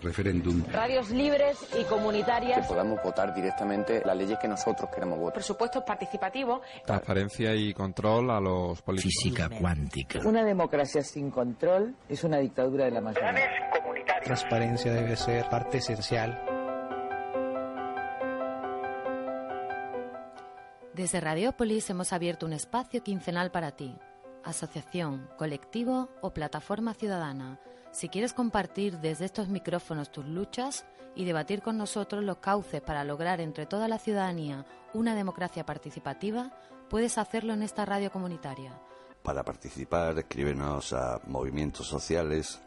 Referéndum. Radios libres y comunitarias. Que podamos votar directamente las leyes que nosotros queremos votar. Presupuestos participativos. Transparencia y control a los políticos. Física cuántica. Una democracia sin control es una dictadura de la mayoría. Transparencia debe ser parte esencial. Desde Radiopolis hemos abierto un espacio quincenal para ti. Asociación, colectivo o plataforma ciudadana si quieres compartir desde estos micrófonos tus luchas y debatir con nosotros los cauces para lograr entre toda la ciudadanía una democracia participativa, puedes hacerlo en esta radio comunitaria. Para participar, escríbenos a movimientos sociales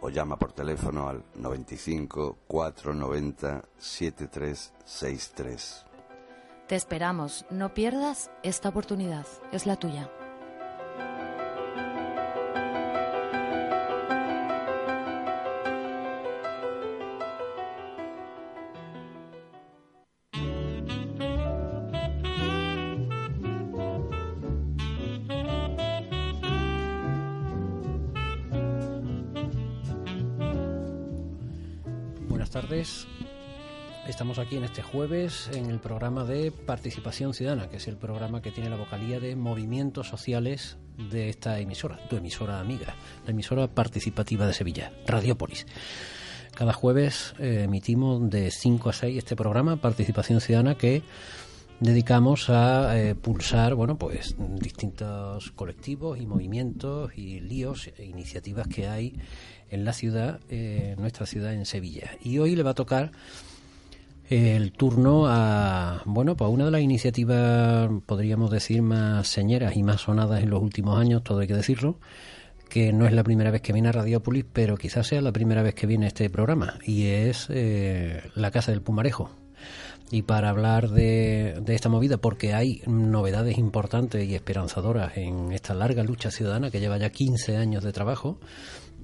o llama por teléfono al 95 490 7363. Te esperamos, no pierdas esta oportunidad, es la tuya. Estamos aquí en este jueves en el programa de Participación Ciudadana, que es el programa que tiene la vocalía de movimientos sociales de esta emisora, tu emisora amiga, la emisora participativa de Sevilla, Radiopolis. Cada jueves eh, emitimos de 5 a 6 este programa, Participación Ciudadana, que dedicamos a eh, pulsar bueno pues distintos colectivos y movimientos y líos e iniciativas que hay en la ciudad, eh, nuestra ciudad en Sevilla. Y hoy le va a tocar el turno a, bueno, pues una de las iniciativas, podríamos decir, más señeras y más sonadas en los últimos años, todo hay que decirlo, que no es la primera vez que viene a Radiopolis, pero quizás sea la primera vez que viene este programa, y es eh, la Casa del Pumarejo. Y para hablar de, de, esta movida, porque hay novedades importantes y esperanzadoras en esta larga lucha ciudadana que lleva ya 15 años de trabajo,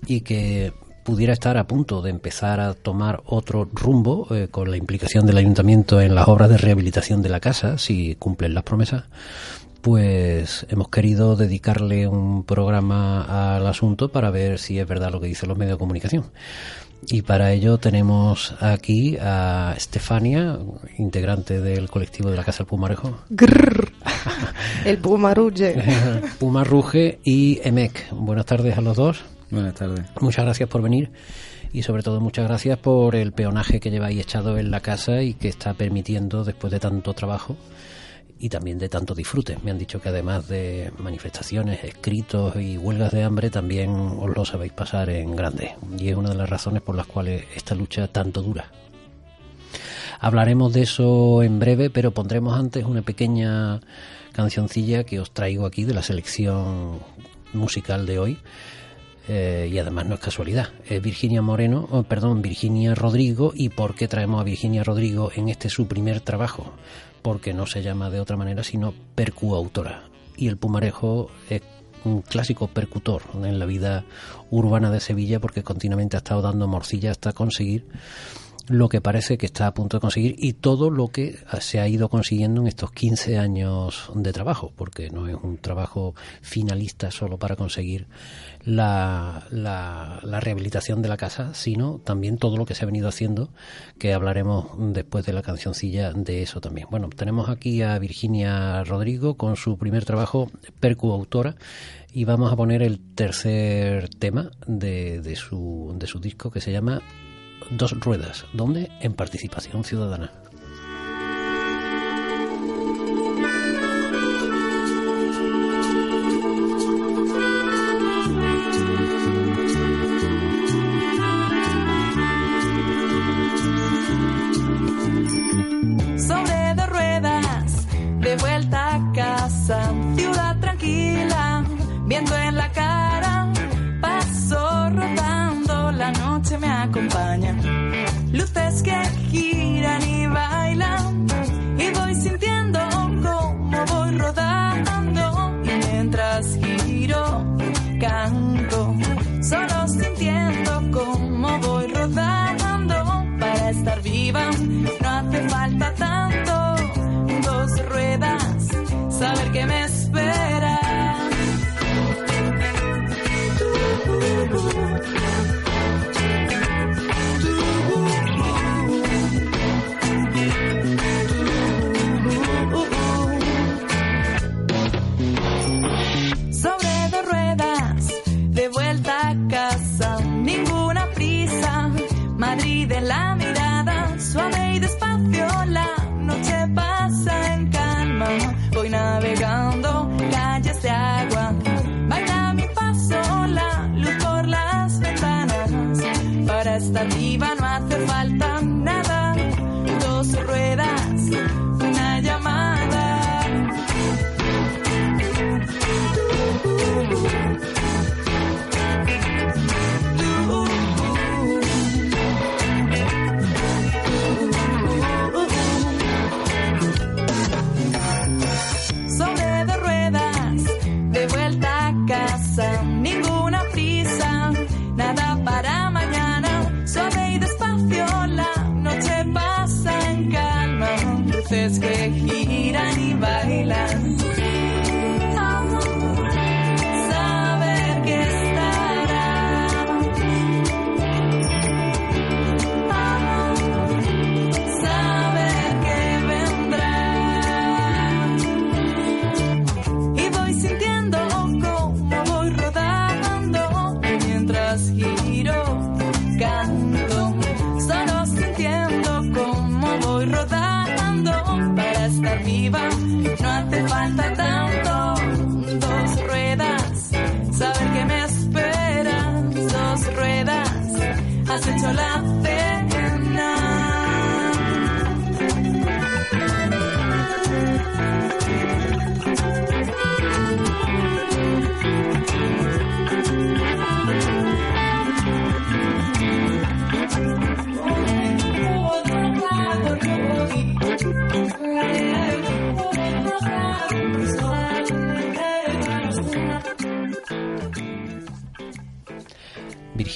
y que pudiera estar a punto de empezar a tomar otro rumbo eh, con la implicación del ayuntamiento en las obras de rehabilitación de la casa, si cumplen las promesas, pues hemos querido dedicarle un programa al asunto para ver si es verdad lo que dicen los medios de comunicación. Y para ello tenemos aquí a Estefania, integrante del colectivo de la Casa del Pumarejo. El Pumaruge. Pumarruge y Emec. Buenas tardes a los dos. Buenas tardes. Muchas gracias por venir y sobre todo muchas gracias por el peonaje que lleváis echado en la casa y que está permitiendo después de tanto trabajo y también de tanto disfrute. Me han dicho que además de manifestaciones, escritos y huelgas de hambre, también os lo sabéis pasar en grande. Y es una de las razones por las cuales esta lucha tanto dura. Hablaremos de eso en breve, pero pondremos antes una pequeña cancioncilla que os traigo aquí de la selección musical de hoy eh, y además no es casualidad. Es Virginia Moreno, oh, perdón, Virginia Rodrigo. ¿Y por qué traemos a Virginia Rodrigo en este su primer trabajo? Porque no se llama de otra manera sino percuautora. Y el Pumarejo es un clásico percutor en la vida urbana de Sevilla porque continuamente ha estado dando morcilla hasta conseguir lo que parece que está a punto de conseguir y todo lo que se ha ido consiguiendo en estos 15 años de trabajo, porque no es un trabajo finalista solo para conseguir la, la, rehabilitación de la casa, sino también todo lo que se ha venido haciendo, que hablaremos después de la cancioncilla de eso también. Bueno, tenemos aquí a Virginia Rodrigo con su primer trabajo, Percu Autora, y vamos a poner el tercer tema de, de, su, de su disco que se llama Dos Ruedas, donde en participación ciudadana.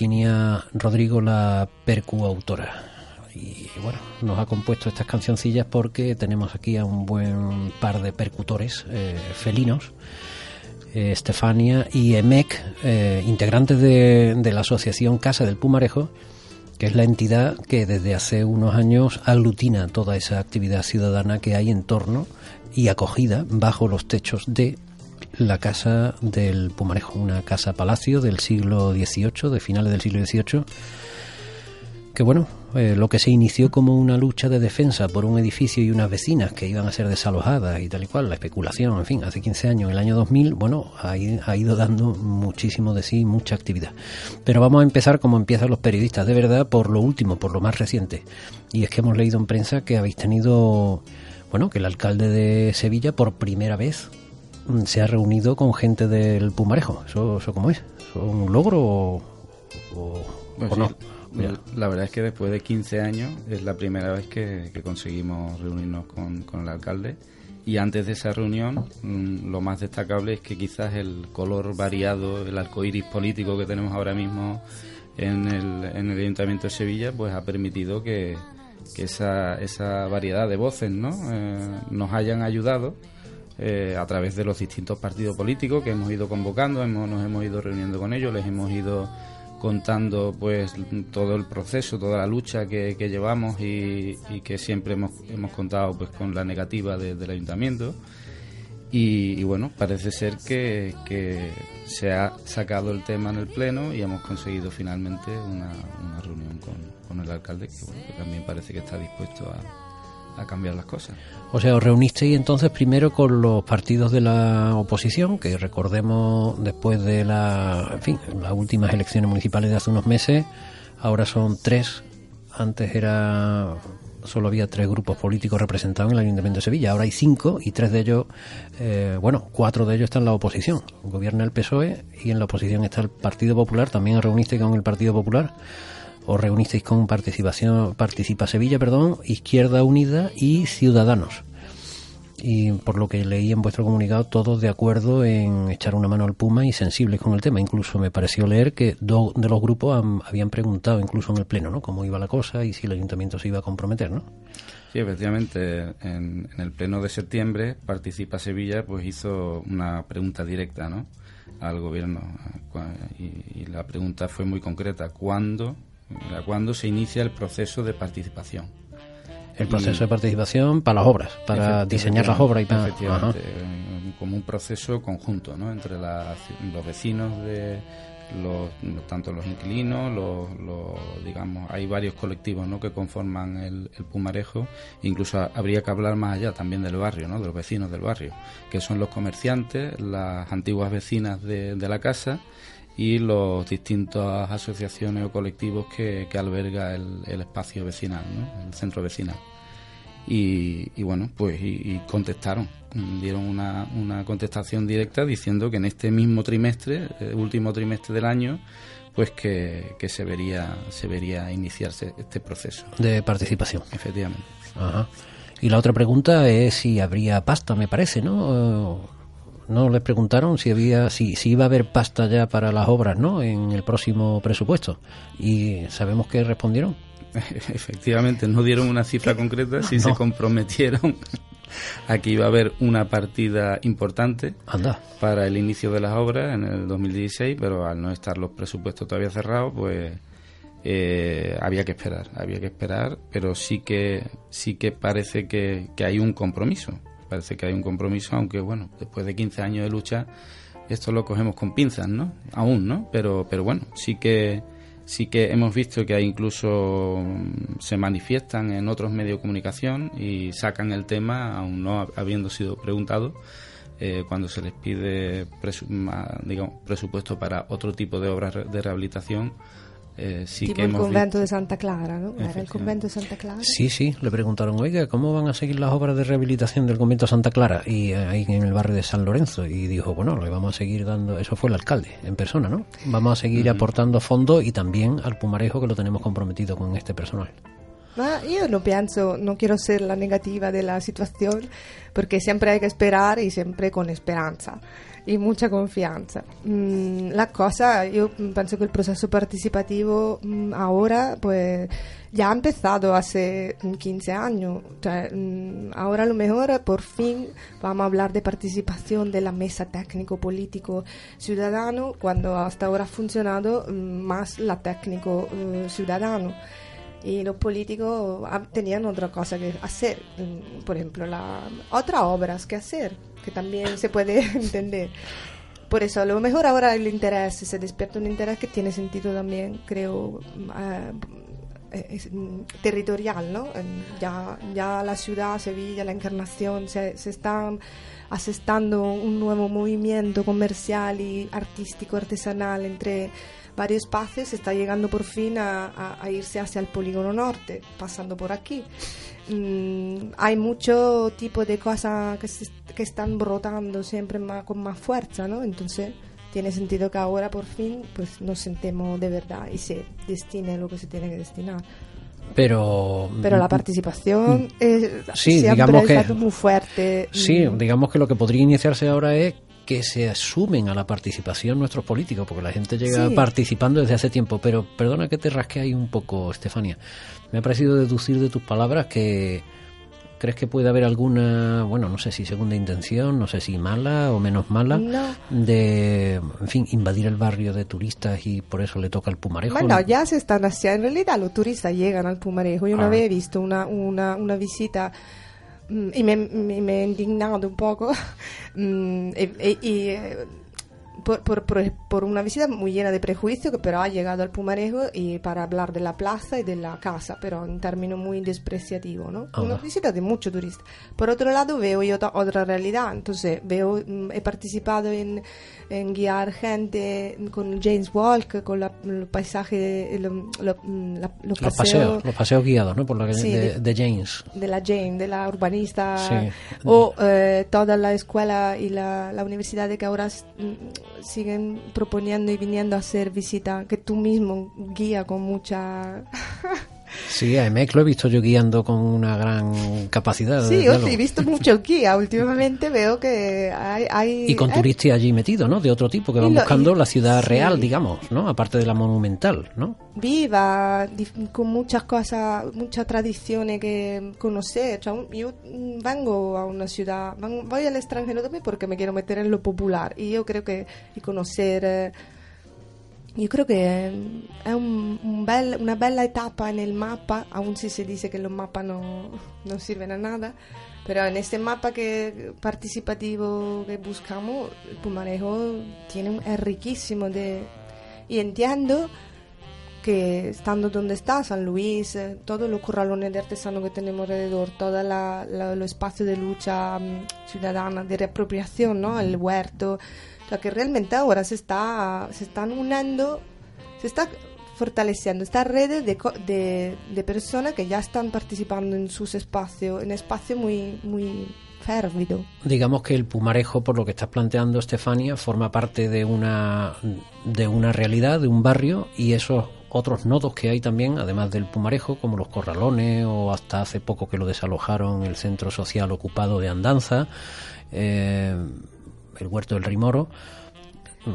Virginia Rodrigo, la percuautora. Y bueno, nos ha compuesto estas cancioncillas porque tenemos aquí a un buen par de percutores eh, felinos, eh, Estefania y Emek, eh, integrantes de, de la asociación Casa del Pumarejo, que es la entidad que desde hace unos años aglutina toda esa actividad ciudadana que hay en torno y acogida bajo los techos de la casa del Pumarejo, una casa palacio del siglo XVIII, de finales del siglo XVIII, que bueno, eh, lo que se inició como una lucha de defensa por un edificio y unas vecinas que iban a ser desalojadas y tal y cual, la especulación, en fin, hace 15 años, en el año 2000, bueno, ha, ha ido dando muchísimo de sí, mucha actividad. Pero vamos a empezar como empiezan los periodistas, de verdad, por lo último, por lo más reciente. Y es que hemos leído en prensa que habéis tenido, bueno, que el alcalde de Sevilla por primera vez se ha reunido con gente del Pumarejo. ¿Eso, eso cómo es? ¿Eso es un logro o, o- Pues o no? La verdad es que después de 15 años es la primera vez que, que conseguimos reunirnos con, con el alcalde. Y antes de esa reunión, mm, lo más destacable es que quizás el color variado, el arcoíris político que tenemos ahora mismo en el, en el Ayuntamiento de Sevilla, pues ha permitido que, que esa, esa variedad de voces ¿no? Eh, nos hayan ayudado eh, a través de los distintos partidos políticos que hemos ido convocando, hemos, nos hemos ido reuniendo con ellos, les hemos ido contando pues todo el proceso, toda la lucha que, que llevamos y, que siempre hemos, hemos contado pues con la negativa de- del ayuntamiento. Y, y bueno, parece ser que, que se ha sacado el tema en el pleno y hemos conseguido finalmente una, una reunión con, con el alcalde que, bueno, que también parece que está dispuesto a, a cambiar las cosas. O sea, os reunisteis entonces primero con los partidos de la oposición, que recordemos después de la, en fin, las últimas elecciones municipales de hace unos meses, ahora son tres, antes era solo había tres grupos políticos representados en el Ayuntamiento de Sevilla, ahora hay cinco y tres de ellos, eh, bueno, cuatro de ellos están en la oposición, gobierna el PSOE y en la oposición está el Partido Popular, también os reunisteis con el Partido Popular os reunisteis con participación participa Sevilla perdón Izquierda Unida y Ciudadanos. Y por lo que leí en vuestro comunicado todos de acuerdo en echar una mano al Puma y sensibles con el tema. Incluso me pareció leer que dos de los grupos han- habían preguntado incluso en el pleno no cómo iba la cosa y si el ayuntamiento se iba a comprometer no Sí, efectivamente, en, en el pleno de septiembre, Participa Sevilla pues hizo una pregunta directa ¿no? al gobierno. Y, y la pregunta fue muy concreta, ¿cuándo, era ¿cuándo se inicia el proceso de participación? el Y- proceso de participación para las obras para diseñar las obras y para Efectivamente, como un proceso conjunto ¿no? entre la- los vecinos de los, tanto los inquilinos, los, los, digamos, hay varios colectivos ¿no? que conforman el, el, Pumarejo, incluso habría que hablar más allá también del barrio, ¿no? de los vecinos del barrio, que son los comerciantes, las antiguas vecinas de, de la casa y los distintas asociaciones o colectivos que, que alberga el, el, espacio vecinal, ¿no? el centro vecinal. Y, y bueno, pues y, y contestaron dieron una, una contestación directa diciendo que en este mismo trimestre, el último trimestre del año, pues que, que, se vería se vería iniciarse este proceso de participación. Efectivamente. Ajá. Y la otra pregunta es si habría pasta, me parece, ¿no? No les preguntaron si había si, si iba a haber pasta ya para las obras, ¿no? En el próximo presupuesto. Y sabemos que respondieron. Efectivamente, no dieron una cifra concreta, sí no. se comprometieron Aquí iba a haber una partida importante Anda. para el inicio de las obras en el 2016, pero al no estar los presupuestos todavía cerrados, pues eh, había que esperar, había que esperar, pero sí que sí que parece que, que, hay un compromiso, parece que hay un compromiso, aunque bueno, después de 15 años de lucha esto lo cogemos con pinzas, ¿no? Aún, ¿no? Pero pero bueno, sí que sí que hemos visto que hay incluso mm, se manifiestan en otros medios de comunicación y sacan el tema, aún no habiendo sido preguntado, eh, cuando se les pide digamos, presupuesto para otro tipo de obras de rehabilitación. Eh, sí tipo que el hemos convento visto... de Santa Clara, ¿no? ¿Era el convento de Santa Clara? Sí, sí, le preguntaron, oiga, ¿cómo van a seguir las obras de rehabilitación del convento de Santa Clara? Y ahí en el barrio de San Lorenzo. Y dijo, bueno, le vamos a seguir dando, eso fue el alcalde en persona, ¿no? Vamos a seguir uh -huh. aportando fondos y también al Pumarejo que lo tenemos comprometido con este personal. Ma io non penso, non quiero ser la negativa de la situación, porque siempre hay que esperar y siempre con esperanza y mucha confianza. Mm, la cosa, yo pienso que el proceso participativo mm, ahora, pues ya ha empezado hace 15 años. O mm, ahora a lo mejor por fin vamos a hablar de participación de mesa técnico político ciudadano, cuando hasta ahora ha funcionado más la técnico uh, ciudadano y los políticos tenían otra cosa que hacer, por ejemplo, la, otras obras que hacer, que también se puede entender. Por eso, a lo mejor ahora el interés, se despierta un interés que tiene sentido también, creo, uh, es, territorial, ¿no? Ya, ya la ciudad, Sevilla, la Encarnación, se, se están asestando un nuevo movimiento comercial y artístico, artesanal entre varios se está llegando por fin a, a, a irse hacia el polígono norte, pasando por aquí. Mm, hay mucho tipo de cosas que, se, que están brotando siempre más, con más fuerza, ¿no? Entonces tiene sentido que ahora por fin pues nos sentemos de verdad y se destine lo que se tiene que destinar. Pero, pero la participación es, sí, digamos que, muy fuerte. Sí, digamos que lo que podría iniciarse ahora es que se asumen a la participación nuestros políticos, porque la gente llega sí. participando desde hace tiempo. Pero perdona que te rasque ahí un poco, Estefania. Me ha parecido deducir de tus palabras que crees que puede haber alguna, bueno, no sé si segunda intención, no sé si mala o menos mala, no. de, en fin, invadir el barrio de turistas y por eso le toca el Pumarejo. Bueno, ¿no? ya se están haciendo, en realidad los turistas llegan al Pumarejo. Yo ah. una vez he visto una, una, una visita y me, me, me, he indignado un poco. Y, y, y por, por, por, por, una visita muy llena de prejuicio, pero ha llegado al Pumarejo y para hablar de la plaza y de la casa, pero en términos muy despreciativos, ¿no? Ah. Una visita de muchos turistas. Por otro lado, veo yo otra, realidad, entonces veo, mm, he participado en, en, guiar gente con James Walk, con la, el paisaje, lo, lo, la, los, los paseos, los paseos guiados, ¿no? Por la sí, de, de, James. De la Jane, de la urbanista, sí. o eh, toda la escuela y la, la universidad de que ahora siguen proponiendo y viniendo a hacer visita que tú mismo guía con mucha Sí, a EMEC lo he visto yo guiando con una gran capacidad. Sí, yo sí, he visto mucho guía. Últimamente veo que hay... hay y con ¿eh? turistas allí metidos, ¿no? De otro tipo, que van lo, buscando y, la ciudad sí. real, digamos, ¿no? Aparte de la monumental, ¿no? Viva, con muchas cosas, muchas tradiciones que conocer. Yo vengo a una ciudad, voy al extranjero también porque me quiero meter en lo popular. Y yo creo que y conocer... Yo creo que es un, un bel, una bella etapa en el mapa, aun si se dice que los mapas no, no sirven a nada, pero en este mapa que participativo que buscamos, Pumarejo tiene, es riquísimo de Y entiendo que estando donde está, San Luis, eh, todos los corralones de artesano que tenemos alrededor, todo los espacios de lucha um, ciudadana, de reapropiación, ¿no? el huerto, que realmente ahora se, está, se están uniendo, se está fortaleciendo esta red de, de, de personas que ya están participando en sus espacios, en espacios muy, muy férvido. Digamos que el Pumarejo, por lo que estás planteando, Estefania, forma parte de una, de una realidad, de un barrio, y esos otros nodos que hay también, además del Pumarejo, como los Corralones o hasta hace poco que lo desalojaron el centro social ocupado de Andanza, eh, el Huerto del Rimoro,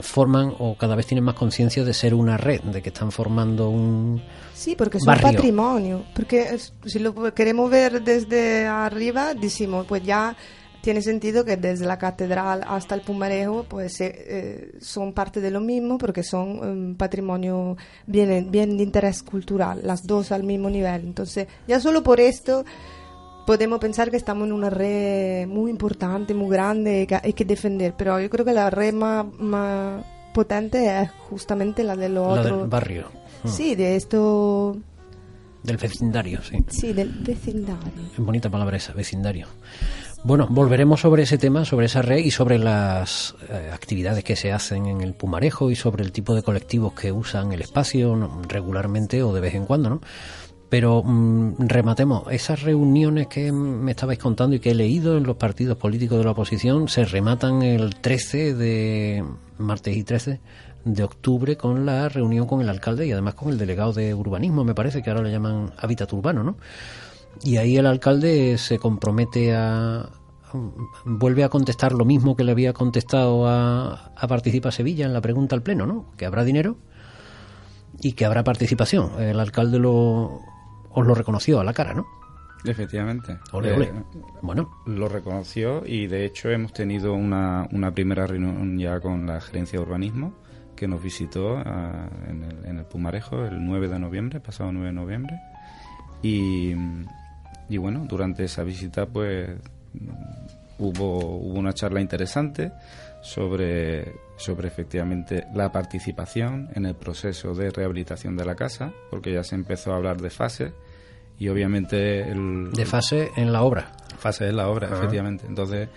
forman o cada vez tienen más conciencia de ser una red, de que están formando un Sí, porque es un barrio. patrimonio. Porque si lo queremos ver desde arriba, decimos, pues ya tiene sentido que desde la catedral hasta el Pumarejo pues eh, son parte de lo mismo porque son un patrimonio bien, bien de interés cultural, las dos al mismo nivel. Entonces, ya solo por esto podemos pensar que estamos en una red muy importante, muy grande y que hay que defender, pero yo creo que la red más, más potente es justamente la de los la del barrio. Mm. Sí, de esto. Del vecindario, sí. Sí, del vecindario. Bonita palabra esa, vecindario. Bueno, volveremos sobre ese tema, sobre esa red y sobre las eh, actividades que se hacen en el Pumarejo y sobre el tipo de colectivos que usan el espacio regularmente o de vez en cuando, ¿no? Pero mm, rematemos, esas reuniones que me estabais contando y que he leído en los partidos políticos de la oposición se rematan el 13 de martes y 13 de octubre con la reunión con el alcalde y además con el delegado de urbanismo, me parece que ahora le llaman hábitat urbano, ¿no? Y ahí el alcalde se compromete a, vuelve a contestar lo mismo que le había contestado a, a Participa Sevilla en la pregunta al Pleno, ¿no? Que habrá dinero y que habrá participación. El alcalde lo, os lo reconoció a la cara, ¿no? Efectivamente. Ole, ole. Eh, bueno. Lo reconoció y de hecho hemos tenido una, una primera reunión ya con la gerencia de urbanismo que nos visitó ah, en, el, en el Pumarejo el 9 de noviembre, pasado 9 de noviembre. Y, y bueno, durante esa visita pues hubo, hubo una charla interesante sobre, sobre efectivamente la participación en el proceso de rehabilitación de la casa, porque ya se empezó a hablar de fases y obviamente el, De fase en la obra. fase en la obra, Ah. efectivamente. Entonces,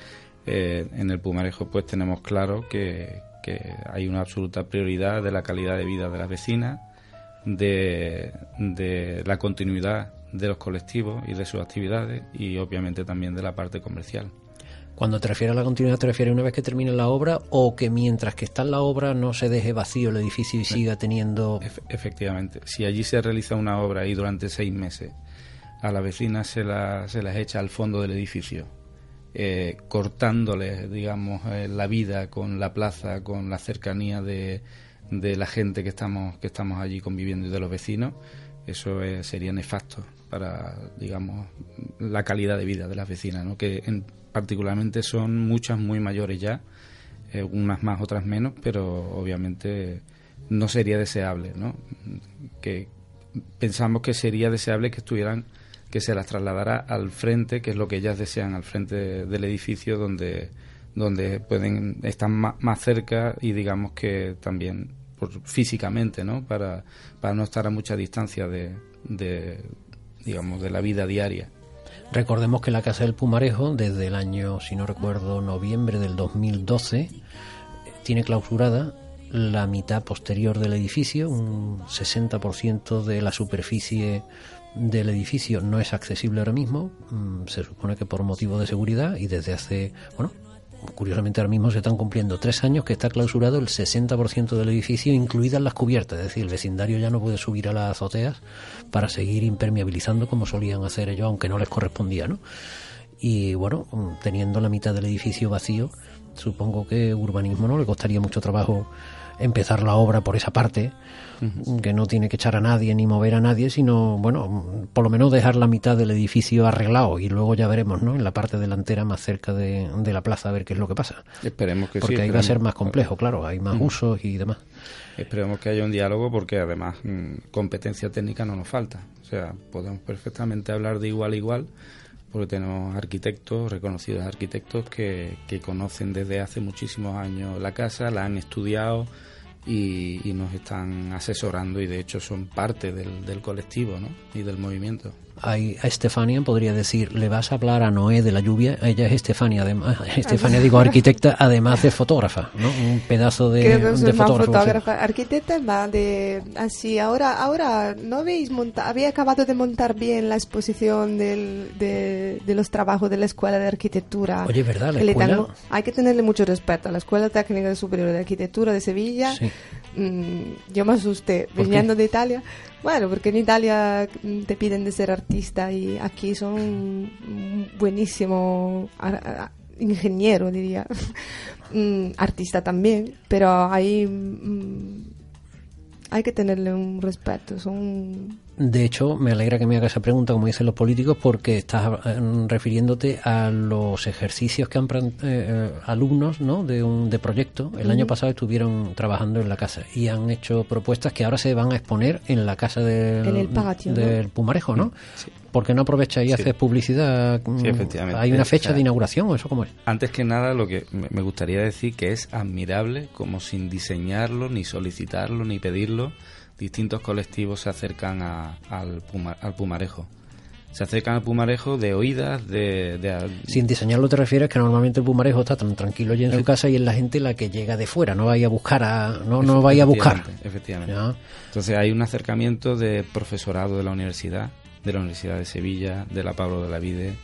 eh, en el Pumarejo pues tenemos claro que, que hay una absoluta prioridad de la calidad de vida de las vecinas, de, de la continuidad de los colectivos y de sus actividades y obviamente también de la parte comercial. Cuando te refieres a la continuidad, te refieres una vez que termine la obra o que mientras que está en la obra no se deje vacío el edificio y siga teniendo... Ef- efectivamente, si allí se realiza una obra y durante seis meses a la vecina se, la, se las echa al fondo del edificio, eh, cortándoles, digamos, eh, la vida con la plaza, con la cercanía de, de la gente que estamos, que estamos allí conviviendo y de los vecinos, eso eh, sería nefasto para, digamos, la calidad de vida de las vecinas, ¿no? que en- particularmente son muchas muy mayores ya, eh, unas más, otras menos, pero obviamente no sería deseable, ¿no? Que pensamos que sería deseable que estuvieran, que se las trasladara al frente, que es lo que ellas desean, al frente del edificio donde donde pueden estar más, más cerca y digamos que también por- físicamente, ¿no? Para, para no estar a mucha distancia de, digamos de la vida diaria. Recordemos que la Casa del Pumarejo, desde el año, si no recuerdo, noviembre del 2012, eh, tiene clausurada la mitad posterior del edificio, un 60% de la superficie del edificio no es accesible ahora mismo, mm, se supone que por motivo de seguridad y desde hace, bueno, curiosamente ahora mismo se están cumpliendo tres años que está clausurado el 60% del edificio, incluidas las cubiertas, es decir, el vecindario ya no puede subir a las azoteas para seguir impermeabilizando como solían hacer ellos, aunque no les correspondía, ¿no? Y bueno, teniendo la mitad del edificio vacío, supongo que urbanismo no le costaría mucho trabajo empezar la obra por esa parte, que no tiene que echar a nadie ni mover a nadie, sino, bueno, por lo menos dejar la mitad del edificio arreglado y luego ya veremos, ¿no? En la parte delantera más cerca de, de la plaza a ver qué es lo que pasa. Esperemos que sí, Porque ahí va a ser más complejo, claro, hay más usos y demás. Esperemos que haya un diálogo porque además mm, competencia técnica no nos falta. O sea, podemos perfectamente hablar de igual a igual porque tenemos arquitectos, reconocidos arquitectos que, que conocen desde hace muchísimos años la casa, la han estudiado y, y nos están asesorando y de hecho son parte del, del colectivo ¿no? y del movimiento. Hay, a Estefania podría decir, le vas a hablar a Noé de la lluvia, ella es Estefania, además, Estefania digo arquitecta, además de fotógrafa, ¿no? Un pedazo de, Creo que soy de más fotógrafo. fotógrafa. Arquitecta va de así. Ahora, ahora no habéis montado, había acabado de montar bien la exposición del, de, de los trabajos de la escuela de arquitectura. Oye, ¿verdad? La escuela- tengo- hay que tenerle mucho respeto a la Escuela Técnica Superior de Arquitectura de Sevilla. Sí. Mm, yo me asusté viniendo de Italia. Bueno, porque en Italia mm, te piden de ser artista y aquí son buenísimo ingeniero, diría. Mm, artista también, pero ahí mm, hay que tenerle un respeto. Son De hecho, me alegra que me haga esa pregunta, como dicen los políticos, porque estás eh, refiriéndote a los ejercicios que han eh, eh, alumnos ¿no? de un de proyecto. El año pasado estuvieron trabajando en la casa y han hecho propuestas que ahora se van a exponer en la casa del, En el patio, ¿no? del Pumarejo, ¿no? ¿Por qué no aprovechas y Sí. haces publicidad? Sí, Mm, efectivamente. ¿Hay una O fecha sea, de inauguración o eso cómo es? Antes que nada, lo que me me gustaría decir que es admirable como sin diseñarlo, ni solicitarlo, ni pedirlo, distintos colectivos se acercan a- al, Puma- al Pumarejo. Se acercan al Pumarejo de oídas, de... de- Sin diseñarlo te refieres que normalmente el Pumarejo está tan tranquilo allí en su casa y es la gente la que llega de fuera, no vaya a buscar a... no, no vaya a buscar. Efectivamente. Entonces hay un acercamiento de profesorado de la universidad, de la Universidad de Sevilla, de la Pablo de la Vide,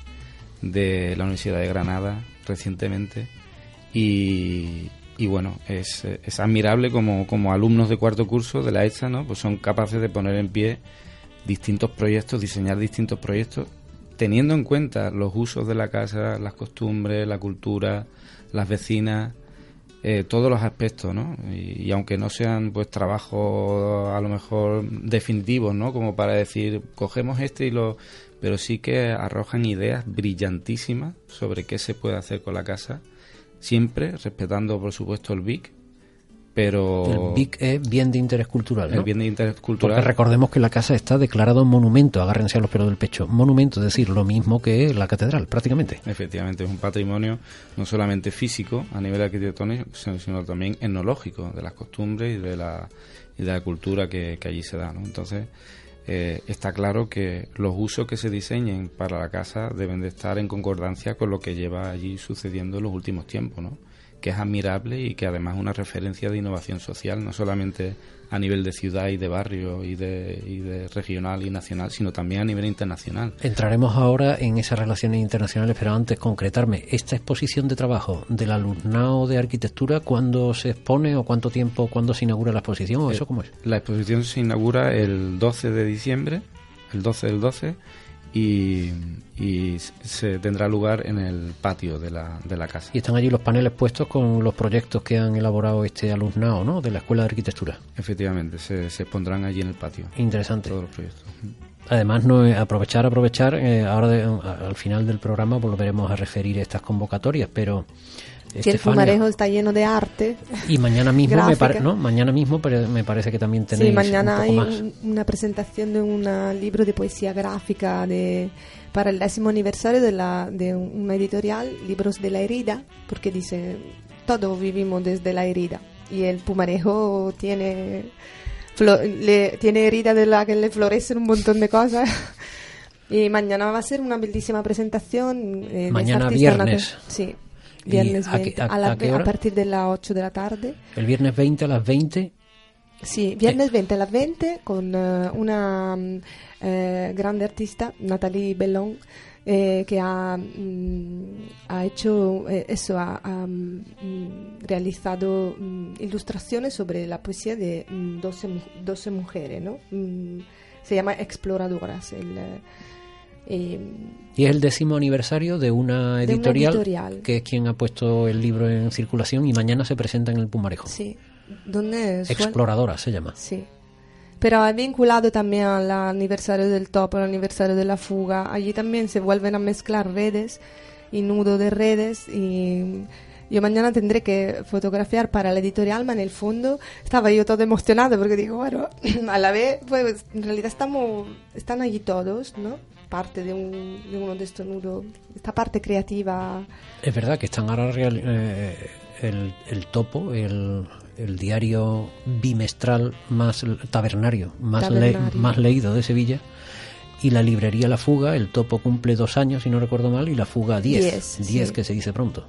de la Universidad de Granada recientemente y, y bueno, es, es admirable como, como alumnos de cuarto curso de la ESA, ¿no? Pues son capaces de poner en pie distintos proyectos, diseñar distintos proyectos, teniendo en cuenta los usos de la casa, las costumbres, la cultura, las vecinas, eh, todos los aspectos, ¿no? Y, y aunque no sean pues trabajos a lo mejor definitivos, ¿no? Como para decir, cogemos este y lo... Pero sí que arrojan ideas brillantísimas sobre qué se puede hacer con la casa, siempre respetando, por supuesto, el BIC, pero... El BIC es bien de interés cultural, ¿no? El bien de interés cultural. Porque recordemos que la casa está declarado monumento, agárrense a los pelos del pecho. Monumento, es decir, lo mismo que la catedral, prácticamente. Efectivamente, es un patrimonio no solamente físico a nivel arquitectónico, sino, sino también etnológico, de las costumbres y de la, y de la cultura que, que allí se da. ¿no? Entonces, eh, está claro que los usos que se diseñen para la casa deben de estar en concordancia con lo que lleva allí sucediendo en los últimos tiempos, ¿no? que es admirable y que además es una referencia de innovación social, no solamente a nivel de ciudad y de barrio y de, y de regional y nacional, sino también a nivel internacional. Entraremos ahora en esas relaciones internacionales, pero antes concretarme, esta exposición de trabajo del alumnado de arquitectura, ¿cuándo se expone o cuánto tiempo, cuándo se inaugura la exposición o eso cómo es? La exposición se inaugura el 12 de diciembre, el 12 del 12, y, y se tendrá lugar en el patio de la, de la casa. Y están allí los paneles puestos con los proyectos que han elaborado este alumnado, ¿no? De la Escuela de Arquitectura. Efectivamente, se, se expondrán allí en el patio. Interesante. Todos los proyectos. Además, no eh, aprovechar, aprovechar, eh, ahora de- al final del programa volveremos a referir estas convocatorias, pero... que el Pumarejo está lleno de arte. Y mañana mismo, me pare- ¿no? Mañana mismo pero me parece que también tenéis Sí, mañana un hay más. un- una presentación de un libro de poesía gráfica de para el décimo aniversario de, la, de una editorial, Libros de la Herida, porque dice, todos vivimos desde la herida. Y el Pumarejo tiene, le, tiene herida de la que le florecen un montón de cosas. y mañana va a ser una bellísima presentación. eh, de Mañana artista viernes. Sí, ¿Y viernes a qué- 20, a- a, la- qué hora? a partir de las 8 de la tarde. El viernes 20 a las 20 Sì, viernes 20 a las 20 con eh, una mm, eh, grande artista, Natalie Bellon, eh, que ha, mm, ha hecho eh, eso, ha, ha, mm, realizado mm, ilustraciones sobre la poesía de mm, 12, mu- 12 mujeres, ¿no? Mm, se llama Exploradoras. El, eh, y es el décimo aniversario de una De una editorial, editorial. que es quien ha puesto el libro en circulación y mañana se presenta en el Pumarejo. sí, donde suel- Exploradora se llama. Sí. Pero es vinculado también al aniversario del topo, al aniversario de la fuga. Allí también se vuelven a mezclar redes y nudo de redes. Y yo mañana tendré que fotografiar para la editorial, pero en el fondo estaba yo todo emocionada porque digo, bueno, a la vez, pues en realidad estamos, están allí todos, ¿no? Parte de, un, de uno de estos nudos, esta parte creativa. Es verdad que están ahora real- eh, el, el topo, el, el diario bimestral más tabernario, más, le- más leído de Sevilla. Y la librería La Fuga, el topo cumple dos años, si no recuerdo mal, y la Fuga diez. Diez, Diez, sí. que se dice pronto.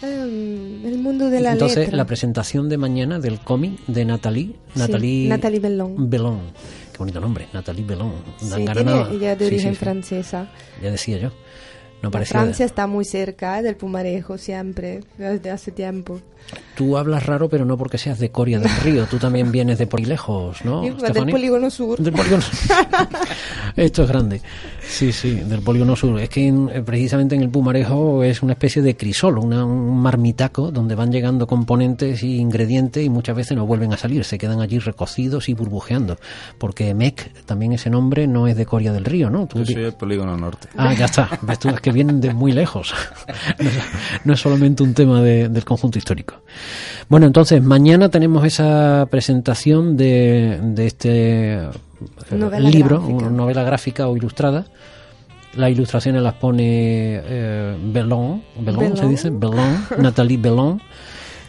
Em, el mundo de la Entonces, letra. la presentación de mañana del cómic de Natalie, Sí, Natalie, Natalie Bellon. Bonito nombre, Natalie Bellon. Sí, tiene ella de Sí, origen sí, francesa. Ya decía yo. No parecía. Francia está muy cerca del Pumarejo siempre, desde hace tiempo. Tú hablas raro, pero no porque seas de Coria del Río. Tú también vienes de por lejos, ¿no? Y del polígono sur. Del polígono Esto es grande. Sí, sí, del polígono sur. Es que en- eh, precisamente en el Pumarejo es una especie de crisol, una- un marmitaco donde van llegando componentes y ingredientes y muchas veces no vuelven a salir. Se quedan allí recocidos y burbujeando. Porque MEC, también ese nombre, no es de Coria del Río, ¿no? Tú Yo soy del polígono norte. Ah, ya está. Ves tú, es que vienen de muy lejos. No es, no es solamente un tema de- del conjunto histórico. Bueno, entonces, mañana tenemos esa presentación de, de este Novela libro, gráfica. una novela gráfica o ilustrada. Las ilustraciones las pone eh, Bellon, Bellon, se dice, Bellon, Nathalie Bellon.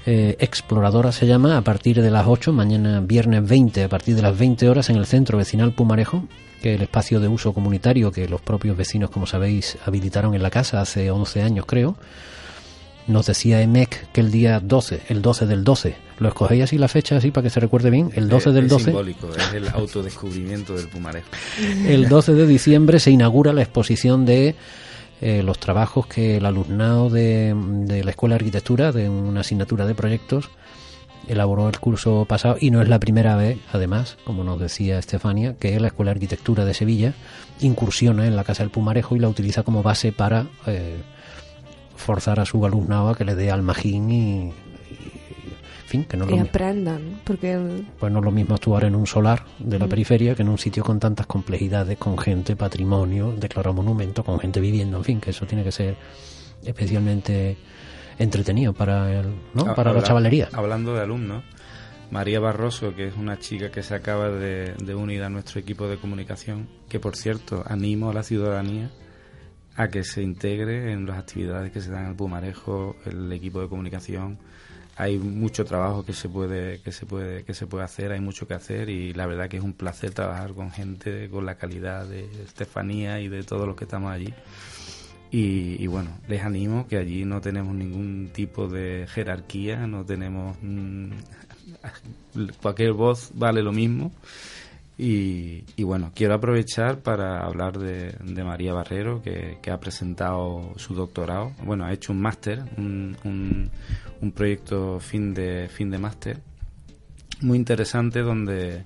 eh, exploradora se llama, a partir de las 8, mañana viernes 20, a partir de las 20 horas en el centro vecinal Pumarejo, que es el espacio de uso comunitario que los propios vecinos, como sabéis, habilitaron en la casa hace 11 años, creo. Nos decía EMEC que el día 12, el 12 del 12, lo escogéis así la fecha, así para que se recuerde bien, el 12 Es- del es 12. simbólico, es el autodescubrimiento del Pumarejo. El 12 de diciembre se inaugura la exposición de eh, los trabajos que el alumnado de, de la Escuela de Arquitectura, de una asignatura de proyectos, elaboró el curso pasado y no es la primera vez, además, como nos decía Estefania, que la Escuela de Arquitectura de Sevilla incursiona en la Casa del Pumarejo y la utiliza como base para eh, forzar a su alumnado a que le dé al magín y, y- en fin, que no lo aprendan, porque pues no es lo mismo actuar en un solar de la periferia que en un sitio con tantas complejidades, con gente, patrimonio, declarado monumento, con gente viviendo, en fin, que eso tiene que ser especialmente entretenido para el, ¿no? Para la chavalería. Hablando de alumnos, María Barroso, que es una chica que se acaba de, de unir a nuestro equipo de comunicación, que por cierto animo a la ciudadanía a que se integre en las actividades que se dan en el Pumarejo, el equipo de comunicación. Hay mucho trabajo que se puede que se puede que se puede hacer, hay mucho que hacer y la verdad que es un placer trabajar con gente con la calidad de Estefanía y de todos los que estamos allí. Y, y bueno, les animo que allí no tenemos ningún tipo de jerarquía, no tenemos... mm, cualquier voz vale lo mismo. Y, y bueno, quiero aprovechar para hablar de, de María Barrero, que, ha presentado su doctorado. Bueno, ha hecho un máster, un, un, un proyecto fin de, fin de máster, muy interesante donde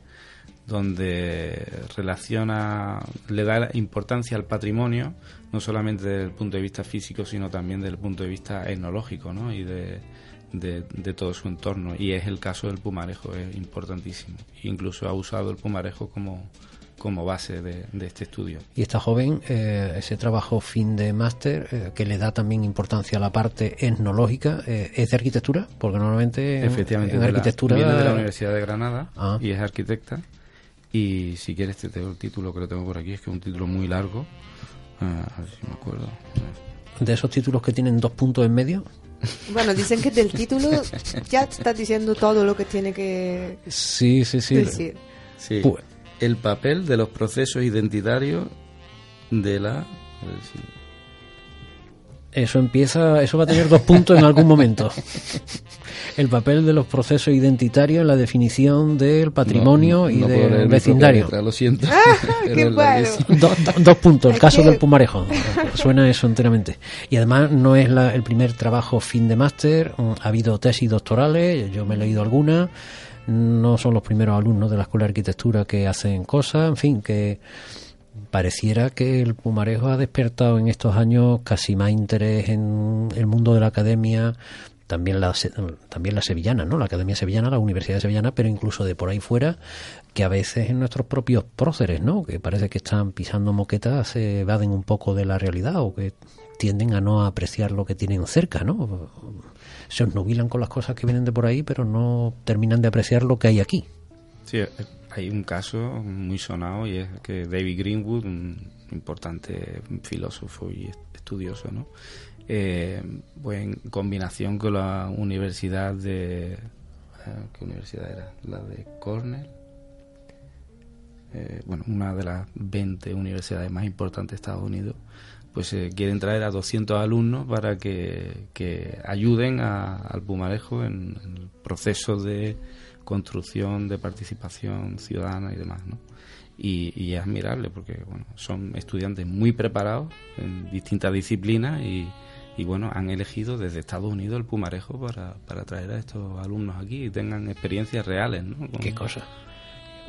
donde relaciona, le da importancia al patrimonio, no solamente desde el punto de vista físico, sino también desde el punto de vista etnológico ¿no? y de, de, de todo su entorno. Y es el caso del Pumarejo, es importantísimo. Incluso ha usado el Pumarejo como, como base de, de este estudio. Y esta joven, eh, ese trabajo fin de máster, eh, que le da también importancia a la parte etnológica, eh, ¿es de arquitectura? Porque normalmente en- Efectivamente, en de la- arquitectura... viene de la Universidad de Granada Ah. y es arquitecta. Y si quieres te tengo el título que lo tengo por aquí, es que es un título muy largo. Ah, a ver si me acuerdo. De esos títulos que tienen dos puntos en medio. Bueno, dicen que del título ya está diciendo todo lo que tiene que Sí, sí, sí. decir. Sí. El papel de los procesos identitarios de la... Eso empieza, eso va a tener dos puntos en algún momento. El papel de los procesos identitarios en la definición del patrimonio No, y no del vecindario. letra, lo siento. ¡Qué la que bueno! sí. Do- do- dos puntos, el caso del Pumarejo. Suena eso enteramente. Y además no es la- el primer trabajo fin de máster, mm, ha habido tesis doctorales, yo me he leído algunas, no son los primeros alumnos de la Escuela de Arquitectura que hacen cosas, en fin, que pareciera que el Pumarejo ha despertado en estos años casi más interés en el mundo de la academia, también la, también la sevillana, ¿no? La Academia Sevillana, la Universidad Sevillana, pero incluso de por ahí fuera, que a veces en nuestros propios próceres, ¿no? Que parece que están pisando moquetas, se evaden un poco de la realidad o que tienden a no apreciar lo que tienen cerca, ¿no? Se obnubilan con las cosas que vienen de por ahí, pero no terminan de apreciar lo que hay aquí. Sí, eh, hay un caso muy sonado y es que David Greenwood, un importante filósofo y estudioso, ¿no? Eh, pues en combinación con la Universidad de ¿qué universidad era? La de Cornell. Eh, bueno, una de las 20 universidades más importantes de Estados Unidos, pues eh, quieren traer a 200 alumnos para que, ayuden al Pumarejo en, el proceso de construcción, de participación ciudadana y demás, ¿no? Y, es admirable porque bueno, son estudiantes muy preparados en distintas disciplinas y, y bueno, han elegido desde Estados Unidos el Pumarejo para, para traer a estos alumnos aquí y tengan experiencias reales, ¿no? Qué cosa.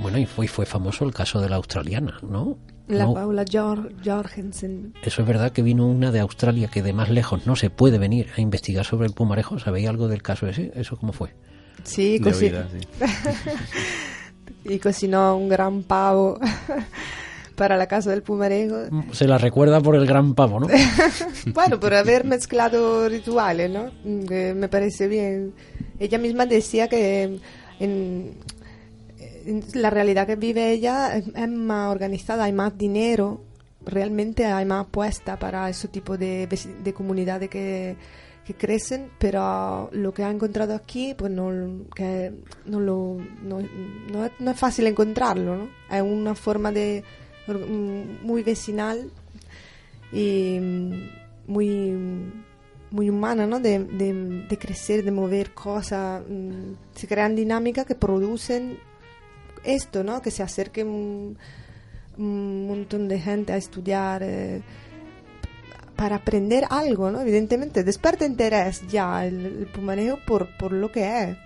Bueno, y fue, fue famoso el caso de la australiana, ¿no? La Paula Jorgensen. Eso es verdad que vino una de Australia que de más lejos no se puede venir a investigar sobre el pumarejo. ¿Sabéis algo del caso ese? ¿Eso cómo fue? Sí, cocinó. y cocinó un gran pavo para la casa del pumarejo. Se la recuerda por el gran pavo, ¿no? bueno, por haber mezclado rituales, ¿no? me parece bien. Ella misma decía que en, la realidad que vive ella es, más organizada, hay más dinero, realmente hay más apuesta para ese tipo de, de comunidades que, que, crecen, pero lo que ha encontrado aquí, pues no, que no, lo, no, no, es, fácil encontrarlo, ¿no? Es una forma de muy vecinal y muy muy humana, ¿no? De, de, de, crecer, de mover cosas. Mm, se crean dinámicas que producen esto, ¿no? Que se acerque un, montón de gente a estudiar eh, para aprender algo, ¿no? Evidentemente, despierta interés ya el, pumanejo por, por lo que es.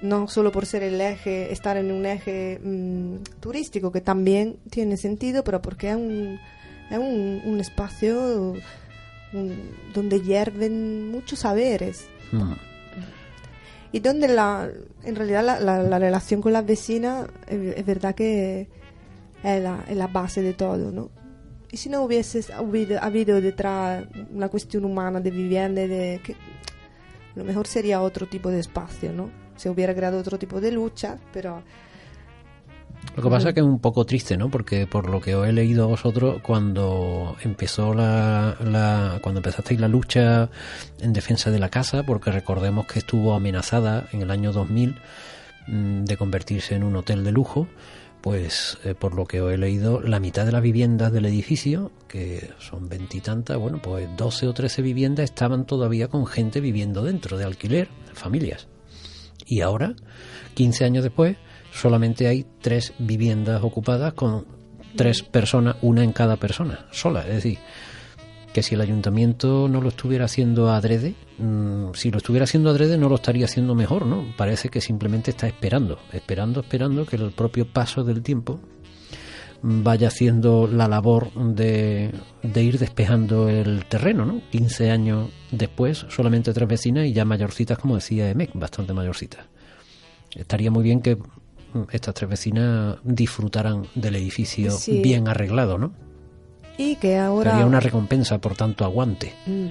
No solo por ser el eje, estar en un eje mm, turístico, que también tiene sentido, pero porque es un, es un, espacio donde hierven muchos saberes. Mm y donde la, en realidad la, la, relación con las vecinas es, verdad que es la, es la, base de todo, ¿no? Y si no hubiese habido, habido detrás una cuestión humana de vivienda, de que lo mejor sería otro tipo de espacio, ¿no? Se hubiera creado otro tipo de lucha, pero lo que pasa es que es un poco triste, ¿no? Porque por lo que os he leído a vosotros, cuando empezó la, la, cuando empezasteis la lucha en defensa de la casa, porque recordemos que estuvo amenazada en el año 2000 mm, de convertirse en un hotel de lujo, pues eh, por lo que he leído, la mitad de las viviendas del edificio, que son veintitantas, bueno, pues 12 o 13 viviendas estaban todavía con gente viviendo dentro de alquiler, familias. Y ahora, 15 años después, solamente hay tres viviendas ocupadas con tres personas, una en cada persona, sola. Es decir, que si el ayuntamiento no lo estuviera haciendo adrede, mm, si lo estuviera haciendo adrede no lo estaría haciendo mejor, ¿no? Parece que simplemente está esperando, esperando, esperando que el propio paso del tiempo vaya haciendo la labor de, de ir despejando el terreno, ¿no? 15 años después, solamente tres vecinas y ya mayorcitas, como decía Emek, bastante mayorcitas. Estaría muy bien que estas tres vecinas disfrutaran del edificio bien arreglado, ¿no? Y que ahora... Sería una recompensa por tanto aguante. Mm.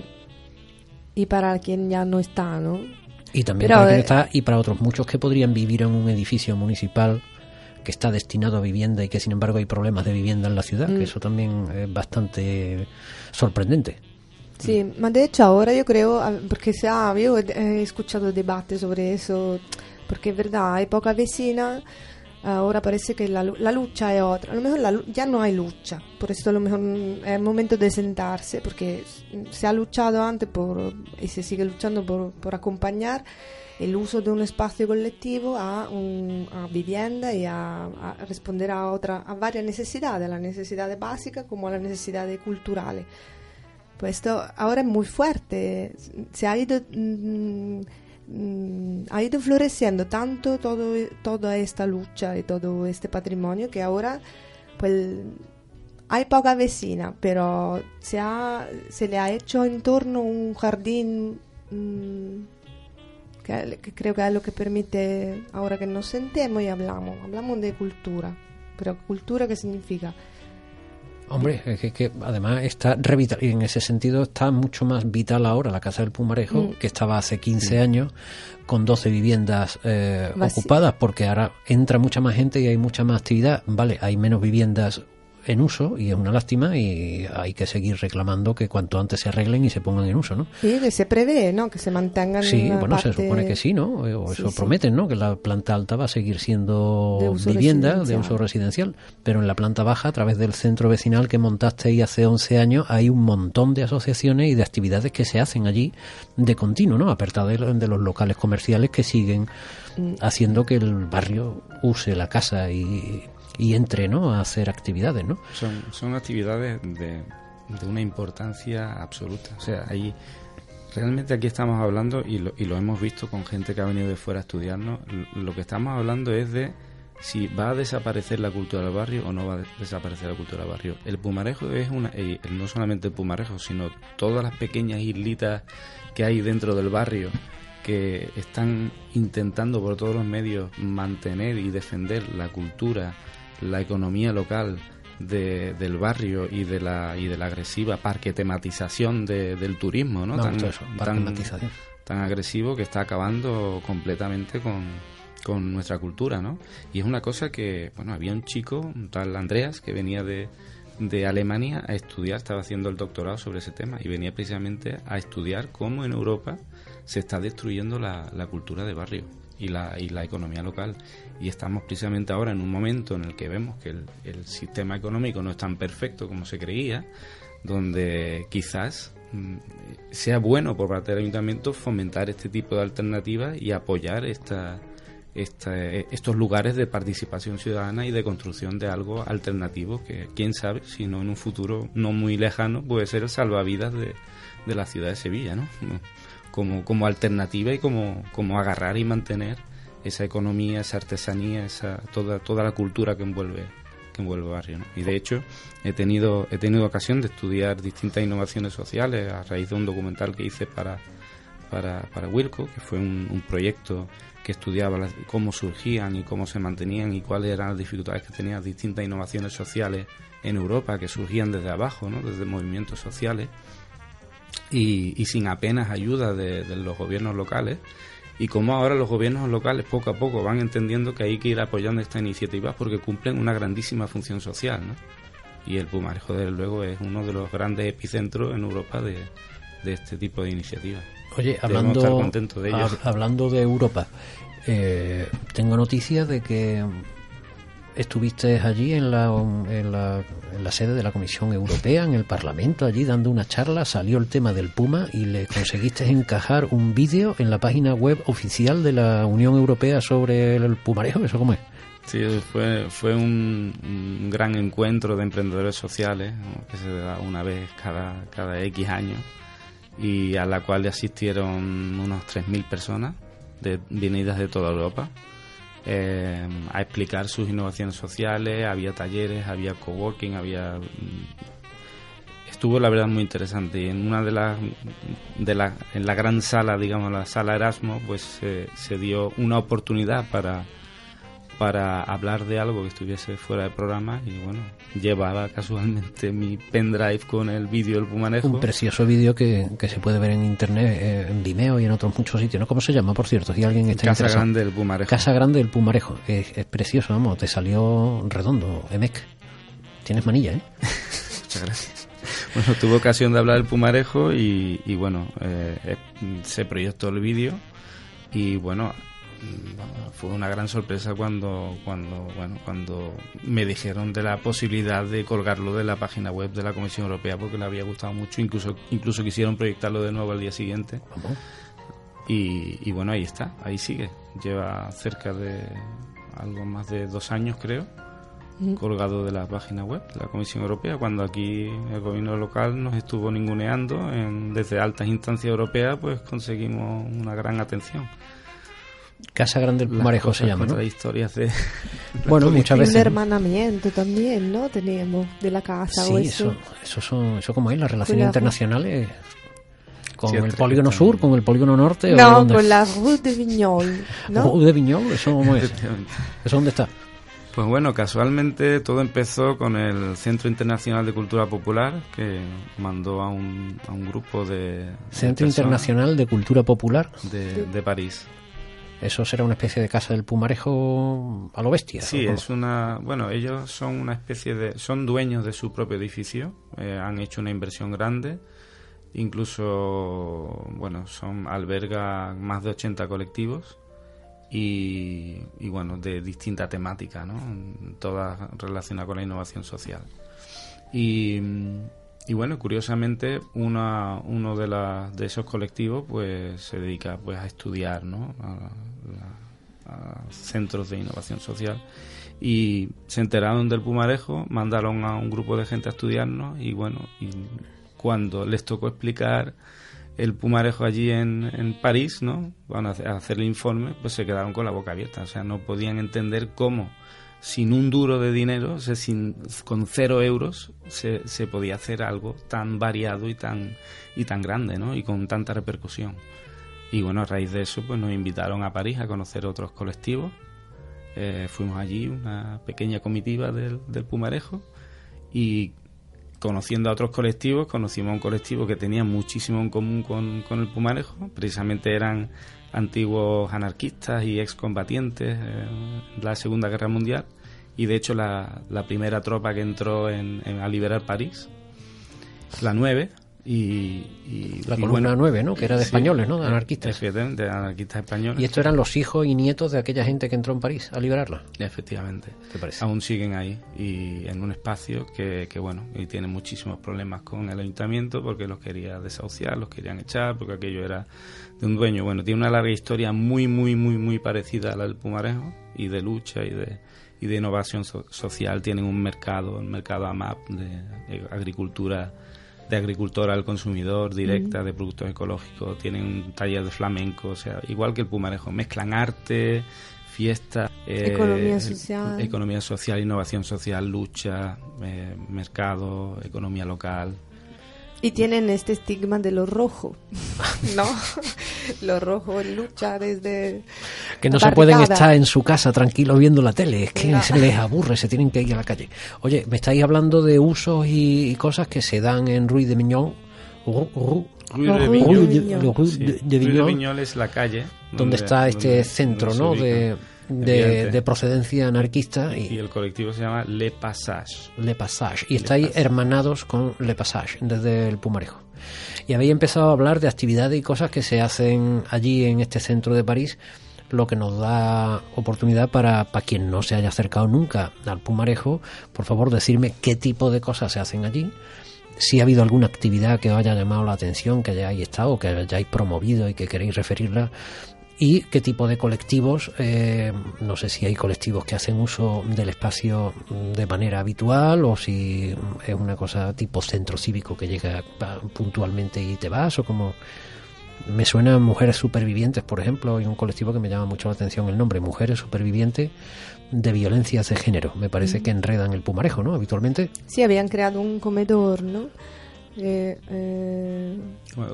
Y para quien ya no está, ¿no? Y también para quien está y para otros muchos que podrían vivir en un edificio municipal que está destinado a vivienda y que sin embargo hay problemas de vivienda en la ciudad, que mm. eso también es bastante sorprendente. Sí, pero de hecho ahora yo creo, porque se ha, yo he escuchado debates sobre eso, porque es verdad, hay poca vecina, ahora parece que la, la lucha es otra. A lo mejor ya no hay lucha, por eso a lo mejor es el momento de sentarse, porque se ha luchado antes por, y se sigue luchando por, acompañar el uso de un espacio colectivo a, vivienda y a, responder a, otra, a varias necesidades, a las necesidades básicas como a las necesidades culturales. Pues esto ahora es muy fuerte, se ha ido... Mm, Mm, ha ido floreciendo tanto todo, toda esta lucha y todo este patrimonio que ahora pues hay poca vecina, pero se, ha, se le ha hecho en torno un jardín mm, que, que, creo que es lo que permite ahora que nos sentemos y hablamos, hablamos de cultura, pero cultura qué significa? Hombre, es que, además está revital, y en ese sentido está mucho más vital ahora la Casa del Pumarejo, mm. que estaba hace 15 años con 12 viviendas eh, ocupadas, porque ahora entra mucha más gente y hay mucha más actividad. Vale, hay menos viviendas en uso y es una lástima y hay que seguir reclamando que cuanto antes se arreglen y se pongan en uso, ¿no? Sí, que se prevé, ¿no? Que se mantengan. Sí, bueno, se supone que sí, ¿no? O eso prometen, ¿no? Que la planta alta va a seguir siendo vivienda de uso residencial, pero en la planta baja, a través del centro vecinal que montaste ahí hace 11 años, hay un montón de asociaciones y de actividades que se hacen allí de continuo, ¿no? Apartado de, de los locales comerciales que siguen mm. haciendo que el barrio use la casa y y entre ¿no? a hacer actividades. ¿no? Son, son actividades de, de una importancia absoluta. O sea, ahí realmente aquí estamos hablando, y lo, y lo hemos visto con gente que ha venido de fuera a estudiarnos, lo que estamos hablando es de si va a desaparecer la cultura del barrio o no va a desaparecer la cultura del barrio. El Pumarejo es una, no solamente el Pumarejo, sino todas las pequeñas islitas que hay dentro del barrio que están intentando por todos los medios mantener y defender la cultura la economía local del barrio y de la y de la agresiva parquetematización de, del turismo, ¿no? tan, tan, agresivo que está acabando completamente con, con nuestra cultura, ¿no? Y es una cosa que, bueno, había un chico, un tal Andreas, que venía de, de Alemania a estudiar, estaba haciendo el doctorado sobre ese tema y venía precisamente a estudiar cómo en Europa se está destruyendo la, la cultura de barrio y la, y la economía local. Y estamos precisamente ahora en un momento en el que vemos que el, el sistema económico no es tan perfecto como se creía, donde quizás mm, sea bueno por parte del ayuntamiento fomentar este tipo de alternativas y apoyar esta, esta, estos lugares de participación ciudadana y de construcción de algo alternativo que quién sabe si no en un futuro no muy lejano puede ser el salvavidas de, de la ciudad de Sevilla, ¿no? Como, como alternativa y como, como agarrar y mantener esa economía, esa artesanía, esa toda, toda la cultura que envuelve que envuelve el barrio. Y de hecho he tenido, he tenido ocasión de estudiar distintas innovaciones sociales a raíz de un documental que hice para, para, para Wilco, que fue un, proyecto que estudiaba cómo surgían y cómo se mantenían y cuáles eran las dificultades que tenían distintas innovaciones sociales en Europa que surgían desde abajo, ¿no? desde movimientos sociales y, sin apenas ayuda de, los gobiernos locales y como ahora los gobiernos locales poco a poco van entendiendo que hay que ir apoyando esta iniciativa porque cumplen una grandísima función social, ¿no? Y el Pumarejo, desde luego, es uno de los grandes epicentros en Europa de, este tipo de iniciativas. Oye, hablando, de, hablando de Europa, eh, tengo noticias de que estuviste allí en la, en la, en la sede de la Comisión Europea, en el Parlamento, allí dando una charla, salió el tema del Puma y le conseguiste encajar un vídeo en la página web oficial de la Unión Europea sobre el Pumarejo, ¿eso cómo es? Sí, fue, fue un, gran encuentro de emprendedores sociales que se da una vez cada, cada X años y a la cual asistieron unos 3.000 personas de, venidas de toda Europa eh, a explicar sus innovaciones sociales, había talleres, había coworking, había mm, estuvo la verdad muy interesante. Y en una de las de la, en la gran sala digamos la sala Erasmo pues se dio una oportunidad para para hablar de algo que estuviese fuera de programa y bueno, llevaba casualmente mi pendrive con el vídeo del Pumanejo. Un precioso vídeo que, que, se puede ver en internet, eh, en Vimeo y en otros muchos sitios, ¿no? ¿Cómo se llama, por cierto? Si alguien está Casa Grande del Pumarejo. Casa Grande del Pumarejo, es, es precioso, vamos, te salió redondo, Emec. Tienes manilla, ¿eh? Muchas gracias. Bueno, tuve ocasión de hablar del Pumarejo y, y bueno, eh, eh se proyectó el vídeo y bueno, fue una gran sorpresa cuando cuando bueno cuando me dijeron de la posibilidad de colgarlo de la página web de la Comisión Europea porque le había gustado mucho incluso incluso quisieron proyectarlo de nuevo al día siguiente. Y, bueno ahí está ahí sigue. Lleva cerca de algo más de dos años creo colgado de la página web de la Comisión Europea cuando aquí el gobierno local nos estuvo ninguneando en, desde altas instancias europeas pues conseguimos una gran atención Casa Grande del Pumarejo se llama, ¿no? historias de... bueno, muchas veces... Un hermanamiento también, ¿no? Teníamos de la casa sí, eso. eso. son, eso como es, las relaciones internacionales con el polígono sur, con el polígono norte. No, con la Rue de Vignol, ¿no? Rue de Vignol, eso cómo es. ¿Eso dónde está? Pues bueno, casualmente todo empezó con el Centro Internacional de Cultura Popular, que mandó a un, a un grupo de... Centro Internacional de Cultura Popular. De, de París Eso será una especie de casa del Pumarejo a lo bestia. Sí, es una. Bueno, ellos son una especie de. Son dueños de su propio edificio. Eh, han hecho una inversión grande. Incluso, bueno, son alberga más de 80 colectivos y, y bueno, de distinta temática, ¿no? Todas relacionadas con la innovación social. Y, y bueno, curiosamente, una, uno de, la, de esos colectivos pues se dedica pues a estudiar ¿no? a, centros de innovación social y se enteraron del Pumarejo, mandaron a un grupo de gente a estudiarnos y bueno, y cuando les tocó explicar el Pumarejo allí en, en París, ¿no? Van a hacer el informe, pues se quedaron con la boca abierta, o sea, no podían entender cómo sin un duro de dinero, sin, con cero euros, se, se, podía hacer algo tan variado y tan, y tan grande, ¿no? Y con tanta repercusión. Y bueno, a raíz de eso, pues nos invitaron a París a conocer otros colectivos. Eh, fuimos allí, una pequeña comitiva del, del Pumarejo, y conociendo a otros colectivos, conocimos a un colectivo que tenía muchísimo en común con, con el Pumarejo, precisamente eran antiguos anarquistas y excombatientes en la Segunda Guerra Mundial y de hecho la, la primera tropa que entró en, a liberar París, la 9, y, la columna 9, ¿no? Que era de españoles, ¿no? De anarquistas. de anarquistas españoles. Y estos eran los hijos y nietos de aquella gente que entró en París a liberarla. Efectivamente. Aún siguen ahí y en un espacio que, que, bueno, y tienen muchísimos problemas con el ayuntamiento porque los quería desahuciar, los querían echar, porque aquello era de un dueño. Bueno, tiene una larga historia muy, muy, muy, muy parecida a la del Pumarejo y de lucha y de, y de innovación social. Tienen un mercado, el mercado AMAP de agricultura de agricultor al consumidor directa de productos ecológicos, tienen un taller de flamenco, o sea, igual que el Pumarejo, mezclan arte, fiesta, eh, economía social, economía social, innovación social, lucha, eh, mercado, economía local. Y tienen este estigma de lo rojo, ¿no? lo rojo lucha desde... Que no se pueden estar en su casa tranquilos viendo la tele, es que se les aburre, se tienen que ir a la calle. Oye, me estáis hablando de usos y, cosas que se dan en Ruiz de Miñón. Ruiz de Viñol. Ruiz de Viñol es la calle. Donde, está este centro, ¿no? De de, procedencia anarquista. Y, el colectivo se llama Le Passage. Le Passage. Y estáis hermanados con Le Passage, desde el Pumarejo. Y habéis empezado a hablar de actividades y cosas que se hacen allí en este centro de París, lo que nos da oportunidad para, para quien no se haya acercado nunca al Pumarejo, por favor decirme qué tipo de cosas se hacen allí si ha habido alguna actividad que os haya llamado la atención, que hayáis estado, que hayáis promovido y que queréis referirla, y qué tipo de colectivos, eh, no sé si hay colectivos que hacen uso del espacio de manera habitual o si es una cosa tipo centro cívico que llega puntualmente y te vas o como... Me suenan Mujeres Supervivientes, por ejemplo, hay un colectivo que me llama mucho la atención el nombre, Mujeres Supervivientes de Violencias de Género. Me parece que enredan el pumarejo, ¿no? Habitualmente. Sí, habían creado un comedor, ¿no? Eh, eh,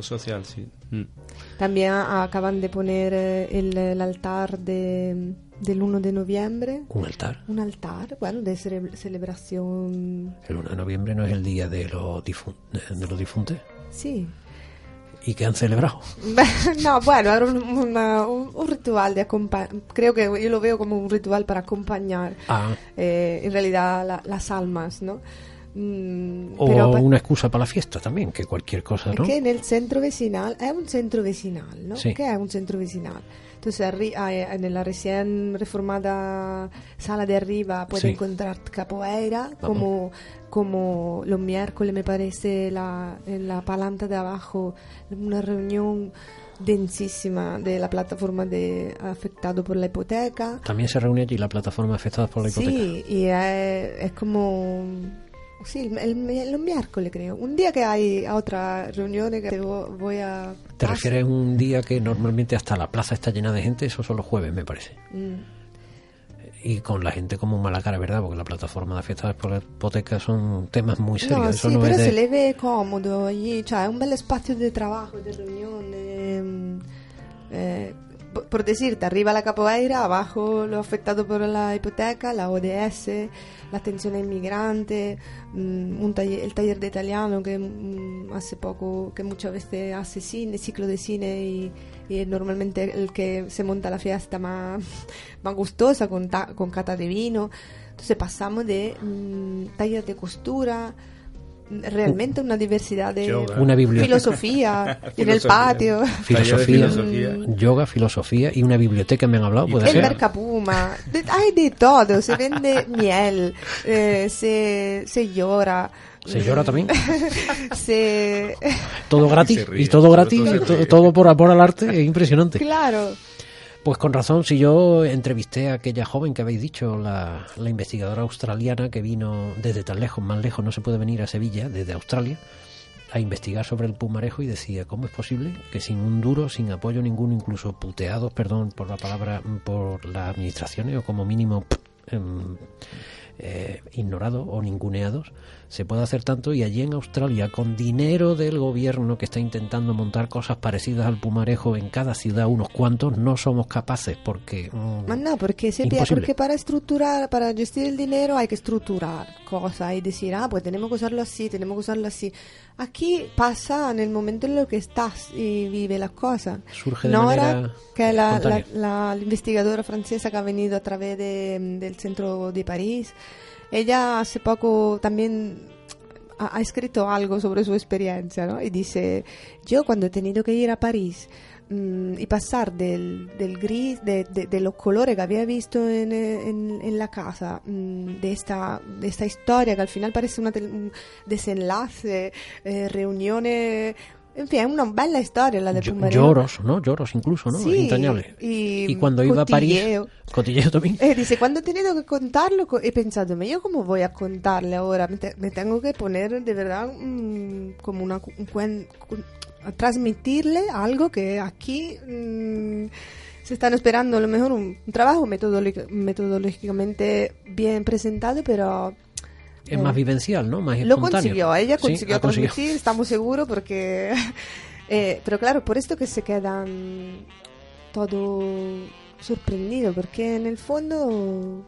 social, sí. Mm. También acaban de poner eh, el, altar de, del 1 de noviembre. ¿Un altar? Un altar, bueno, de celebración. ¿El 1 de noviembre no es el día de, los de los difuntos? Sí. ¿Y qué han celebrado? no, bueno, era un, ritual de acompañar. Creo que yo lo veo como un ritual para acompañar ah. en realidad las almas, ¿no? Mm, o una excusa para la fiesta también, que cualquier cosa, ¿no? Que en el centro vecinal, es un centro vecinal, ¿no? Sí. ¿Qué es un centro vecinal? Entonces, en la recién reformada sala de arriba puede encontrar capoeira, como, como los miércoles me parece la, en la palanta de abajo, una reunión densísima de la plataforma de afectado por la hipoteca. También se reúne allí la plataforma afectada por la hipoteca. Sí, y es como Sí, el, el, miércoles creo. Un día que hay otra reunión que voy a... ¿Te refieres a un día que normalmente hasta la plaza está llena de gente? Eso son los jueves, me parece. Mm. Y con la gente como mala cara, ¿verdad? Porque la plataforma de fiestas por la hipoteca son temas muy serios. No, sí, pero se le ve cómodo allí. O sea, es un bel espacio de trabajo, de reunión, de... Mm, eh, por decirte, arriba la capoeira, abajo lo afectado por la hipoteca, la ODS, la atención a inmigrantes, mm, un taller, el taller de italiano que mm, hace poco, que muchas veces hace cine, ciclo de cine y, y normalmente el que se monta la fiesta más, más gustosa con, con cata de vino. Entonces pasamos de mm, taller de costura, realmente una diversidad de una filosofía en el patio. Filosofía, yoga filosofía y una biblioteca me han hablado puede el ser. mercapuma. Hay de todo. Se vende miel eh, se, se llora. Se llora también se todo gratis y todo gratis todo, por amor al arte es impresionante. Claro pues con razón, si yo entrevisté a aquella joven que habéis dicho, la, investigadora australiana que vino desde tan lejos, más lejos no se puede venir a Sevilla, desde Australia, a investigar sobre el pumarejo y decía, ¿cómo es posible que sin un duro, sin apoyo ninguno, incluso puteados, perdón por la palabra, por las administraciones o como mínimo em, eh, ignorados o ninguneados, se puede hacer tanto y allí en Australia con dinero del gobierno que está intentando montar cosas parecidas al Pumarejo en cada ciudad unos cuantos no somos capaces porque mm, no porque porque para estructurar para gestionar el dinero hay que estructurar cosas y decir ah pues tenemos que usarlo así tenemos que usarlo así aquí pasa en el momento en lo que estás y vive las cosas. Surge de Nora que la, la, investigadora francesa que ha venido a través de, del centro de París ella hace poco también ha, escrito algo sobre su experiencia, ¿no? Y dice, yo cuando he tenido que ir a París mm, y pasar del, del gris, de, de, los colores que había visto en, en, la casa, mm, de, esta, de esta historia que al final parece una un desenlace, eh, reuniones en fin, es una bella historia la de Pumarejo. Lloros, ¿no? Lloros incluso, ¿no? Sí, Y, cuando iba a París, cotilleo también. Eh, dice, cuando he tenido que contarlo, he pensado, yo cómo voy a contarle ahora, me, tengo que poner de verdad como una... Un, a transmitirle algo que aquí mm, se están esperando, a lo mejor un, trabajo metodológicamente bien presentado, pero es más vivencial, ¿no? Más Lo consiguió, ella consiguió transmitir, estamos seguros, porque... Eh, pero claro, por esto que se quedan todo sorprendidos, porque en el fondo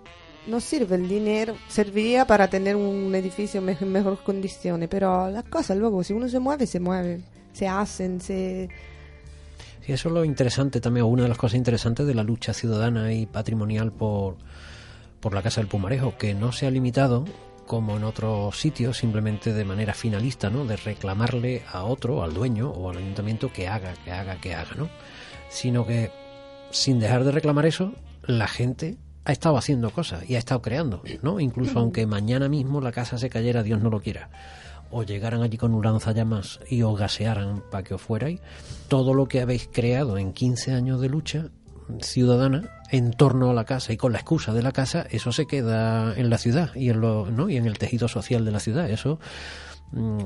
no sirve el dinero, serviría para tener un edificio en mejores condiciones, pero las cosas luego, si uno se mueve, se mueve, se hacen, se... Sí, eso es lo interesante también, o una de las cosas interesantes de la lucha ciudadana y patrimonial por, por la Casa del Pumarejo, que no se ha limitado como en otros sitios, simplemente de manera finalista, ¿no? De reclamarle a otro, al dueño o al ayuntamiento que haga, que haga, que haga, ¿no? Sino que sin dejar de reclamar eso, la gente ha estado haciendo cosas y ha estado creando, ¿no? Incluso aunque mañana mismo la casa se cayera, Dios no lo quiera, o llegaran allí con un lanzallamas y os gasearan para que os fuerais, todo lo que habéis creado en 15 años de lucha ciudadana en torno a la casa y con la excusa de la casa, eso se queda en la ciudad y en, lo, ¿no? y en el tejido social de la ciudad. Eso mm,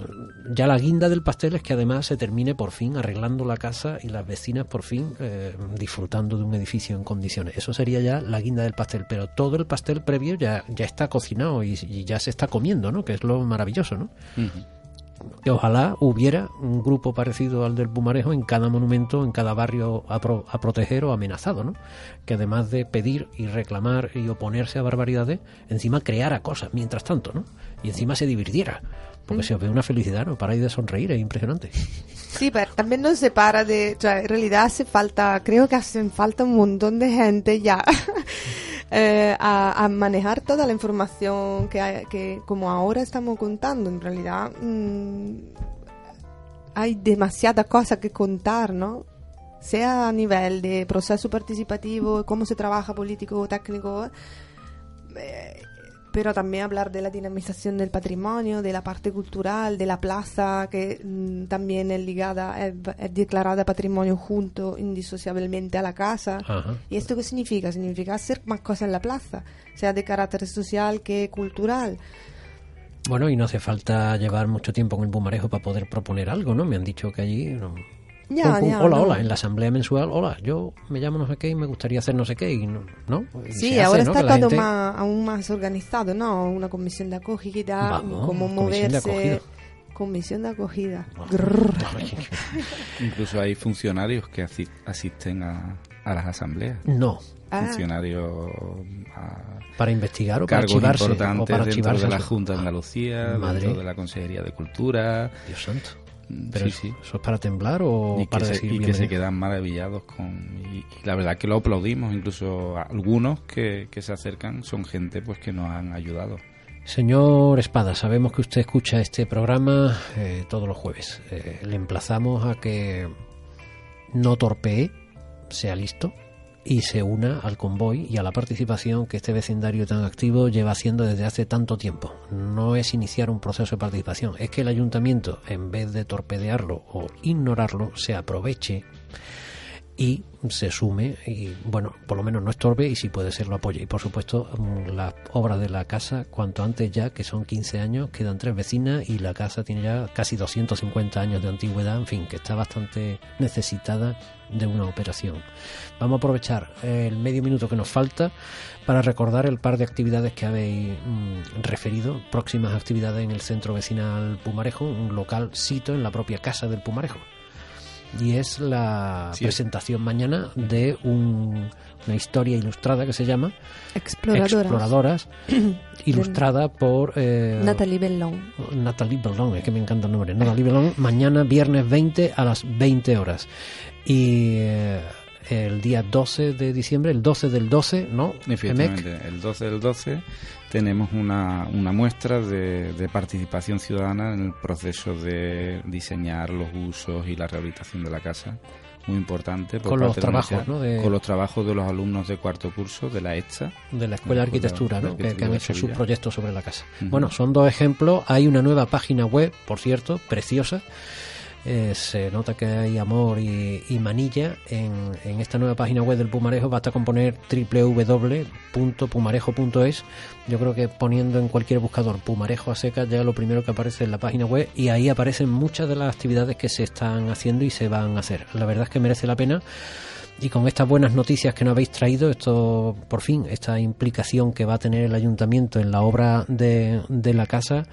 ya la guinda del pastel es que además se termine por fin arreglando la casa y las vecinas por fin eh, disfrutando de un edificio en condiciones. Eso sería ya la guinda del pastel, pero todo el pastel previo ya, ya está cocinado y, ya se está comiendo, ¿no? Que es lo maravilloso, ¿no? Que ojalá hubiera un grupo parecido al del Pumarejo en cada monumento, en cada barrio a, proteger o amenazado, ¿no? Que además de pedir y reclamar y oponerse a barbaridades, encima creara cosas mientras tanto, ¿no? Y encima se divirtiera. Porque se os ve una felicidad, ¿no? Para ir de sonreír, es impresionante. Sí, pero también no se para de... O en realidad hace falta, creo que hacen falta un montón de gente ya eh, a, manejar toda la información que, que como ahora estamos contando. En realidad mm, hay demasiadas cosas que contar, ¿no? Sea a nivel de proceso participativo, cómo se trabaja político o técnico. Eh, pero también hablar de la dinamización del patrimonio, de la parte cultural, de la plaza, que mm, también es ligada, es, declarada patrimonio junto indisociablemente a la casa. ¿Y esto qué significa? Significa hacer más cosas en la plaza, sea de carácter social que cultural. Bueno, y no hace falta llevar mucho tiempo en el bumarejo para poder proponer algo, ¿no? Me han dicho que allí hola, hola, en la asamblea mensual, hola, yo me llamo no sé qué y me gustaría hacer no sé qué, y no, ¿no? sí, ahora está todo más, aún más organizado, ¿no? Una comisión de acogida, como moverse. Comisión de acogida. Incluso hay funcionarios que asisten a, a las asambleas. No. Ah. Funcionarios para investigar o para archivarse, importantes o para dentro archivarse de la. Junta de Andalucía, Madre. dentro de la Consejería de Cultura. Dios santo. Pero sí, eso, sí. ¿eso es para temblar o y para que, se, y que se quedan maravillados con y, y la verdad que lo aplaudimos incluso algunos que, que se acercan son gente pues que nos han ayudado Señor Espada, sabemos que usted escucha este programa eh, todos los jueves. Eh, le emplazamos a que no torpee, sea listo y se una al convoy y a la participación que este vecindario tan activo lleva haciendo desde hace tanto tiempo. No es iniciar un proceso de participación, es que el ayuntamiento, en vez de torpedearlo o ignorarlo, se aproveche y se sume y bueno por lo menos no estorbe y si puede ser lo apoye. Y por supuesto mm, las obras de la casa cuanto antes ya que son 15 años quedan tres vecinas y la casa tiene ya casi 250 años de antigüedad en fin que está bastante necesitada de una operación. Vamos a aprovechar el medio minuto que nos falta para recordar el par de actividades que habéis mm, referido. Próximas actividades en el centro vecinal Pumarejo un local sito en la propia casa del Pumarejo y es la Sí. presentación mañana de un- una historia ilustrada que se llama Exploradoras. Exploradoras, ilustrada por eh, Natalie Bellon. Natalie Bellon, es que me encanta el nombre. Natalie Bellon, mañana viernes 20 a las 20 horas. Y eh, el día 12 de diciembre, el 12 del 12, ¿no? efectivamente el 12 del 12 tenemos una, una muestra de, de participación ciudadana en el proceso de diseñar los usos y la rehabilitación de la casa muy importante por Con los de trabajos, de- con los trabajos de los alumnos de cuarto curso de la EXA de la Escuela de Arquitectura, ¿no? que, que han hecho su Sevilla. proyecto sobre la casa. Bueno, son dos ejemplos. Hay una nueva página web, por cierto, preciosa. Eh, se nota que hay amor y, manilla en, en esta nueva página web del Pumarejo. Basta con poner www.pumarejo.es. Yo creo que poniendo en cualquier buscador Pumarejo a secas ya lo primero que aparece es la página web y ahí aparecen muchas de las actividades que se están haciendo y se van a hacer. La verdad es que merece la pena y con estas buenas noticias que nos habéis traído, esto por fin, esta implicación que va a tener el ayuntamiento en la obra de, la casa,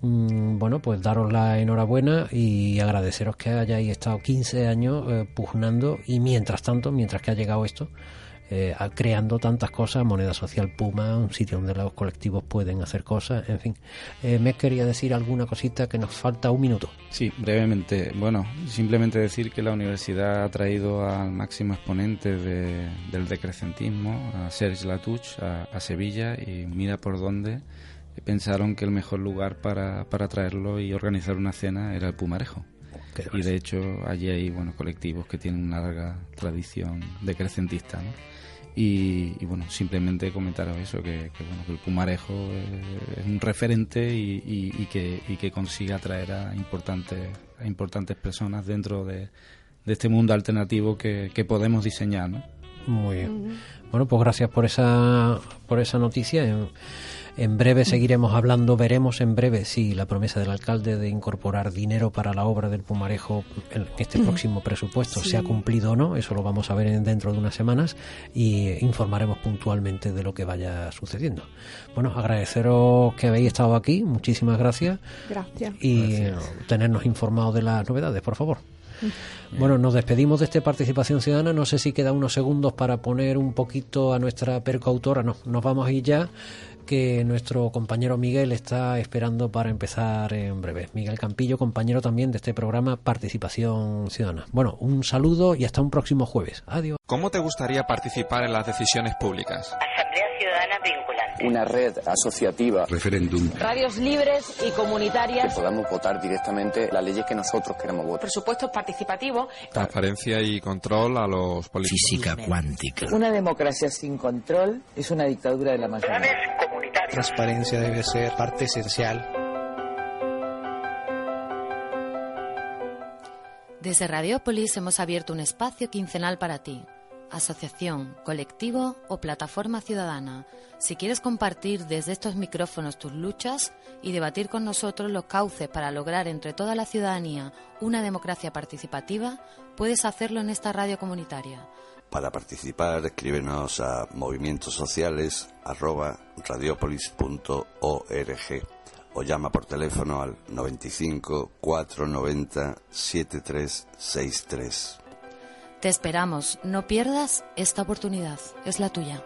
bueno, pues daros la enhorabuena y agradeceros que hayáis estado 15 años eh, pugnando y mientras tanto, mientras que ha llegado esto, eh, creando tantas cosas, moneda social Puma, un sitio donde los colectivos pueden hacer cosas, en fin. Eh, me quería decir alguna cosita que nos falta un minuto. Sí, brevemente. Bueno, simplemente decir que la universidad ha traído al máximo exponente de- del decrecentismo, a Serge Latouche, a Sevilla, y mira por dónde pensaron que el mejor lugar para, para traerlo y organizar una cena era el Pumarejo. Y de hecho allí hay bueno colectivos que tienen una larga tradición decrecentista, ¿no? Y, y, bueno, simplemente comentaros eso, que, que, bueno, que el Pumarejo es un referente y, y- y que, y que consigue atraer a importantes, a importantes personas dentro de, de este mundo alternativo que, que podemos diseñar, ¿no? Muy bien. Bueno, pues gracias por esa, por esa noticia. En, breve seguiremos hablando, veremos en breve si la promesa del alcalde de incorporar dinero para la obra del Pumarejo en este próximo presupuesto Sí. se ha cumplido o no. Eso lo vamos a ver en- dentro de unas semanas y informaremos puntualmente de lo que vaya sucediendo. Bueno, agradeceros que habéis estado aquí, muchísimas gracias Gracias. y tenernos informados de las novedades, por favor. Bueno, nos despedimos de este Participación Ciudadana. No sé si queda unos segundos para poner un poquito a nuestra percoautora. No, nos vamos a ir ya, que nuestro compañero Miguel está esperando para empezar en breve. Miguel Campillo, compañero también de este programa Participación Ciudadana. Bueno, un saludo y hasta un próximo jueves. Adiós. ¿Cómo te gustaría participar en las decisiones públicas? Asamblea Ciudadana vinculante. Una red asociativa. Referéndum. Radios libres y Que comunitarias. podamos votar directamente las leyes que nosotros queremos votar. Presupuestos participativos. Transparencia y control a los políticos. Física cuántica. Una democracia sin control es una dictadura de la mayoría. Transparencia debe ser parte esencial Desde Radiópolis hemos abierto un espacio quincenal para ti. Asociación, colectivo o plataforma ciudadana. Si quieres compartir desde estos micrófonos tus luchas y debatir con nosotros los cauces para lograr entre toda la ciudadanía una democracia participativa, puedes hacerlo en esta radio comunitaria. Para participar, escríbenos a movimientosociales@radiopolis.org o llama por teléfono al 95 490 7363. Te esperamos, no pierdas esta oportunidad, es la tuya.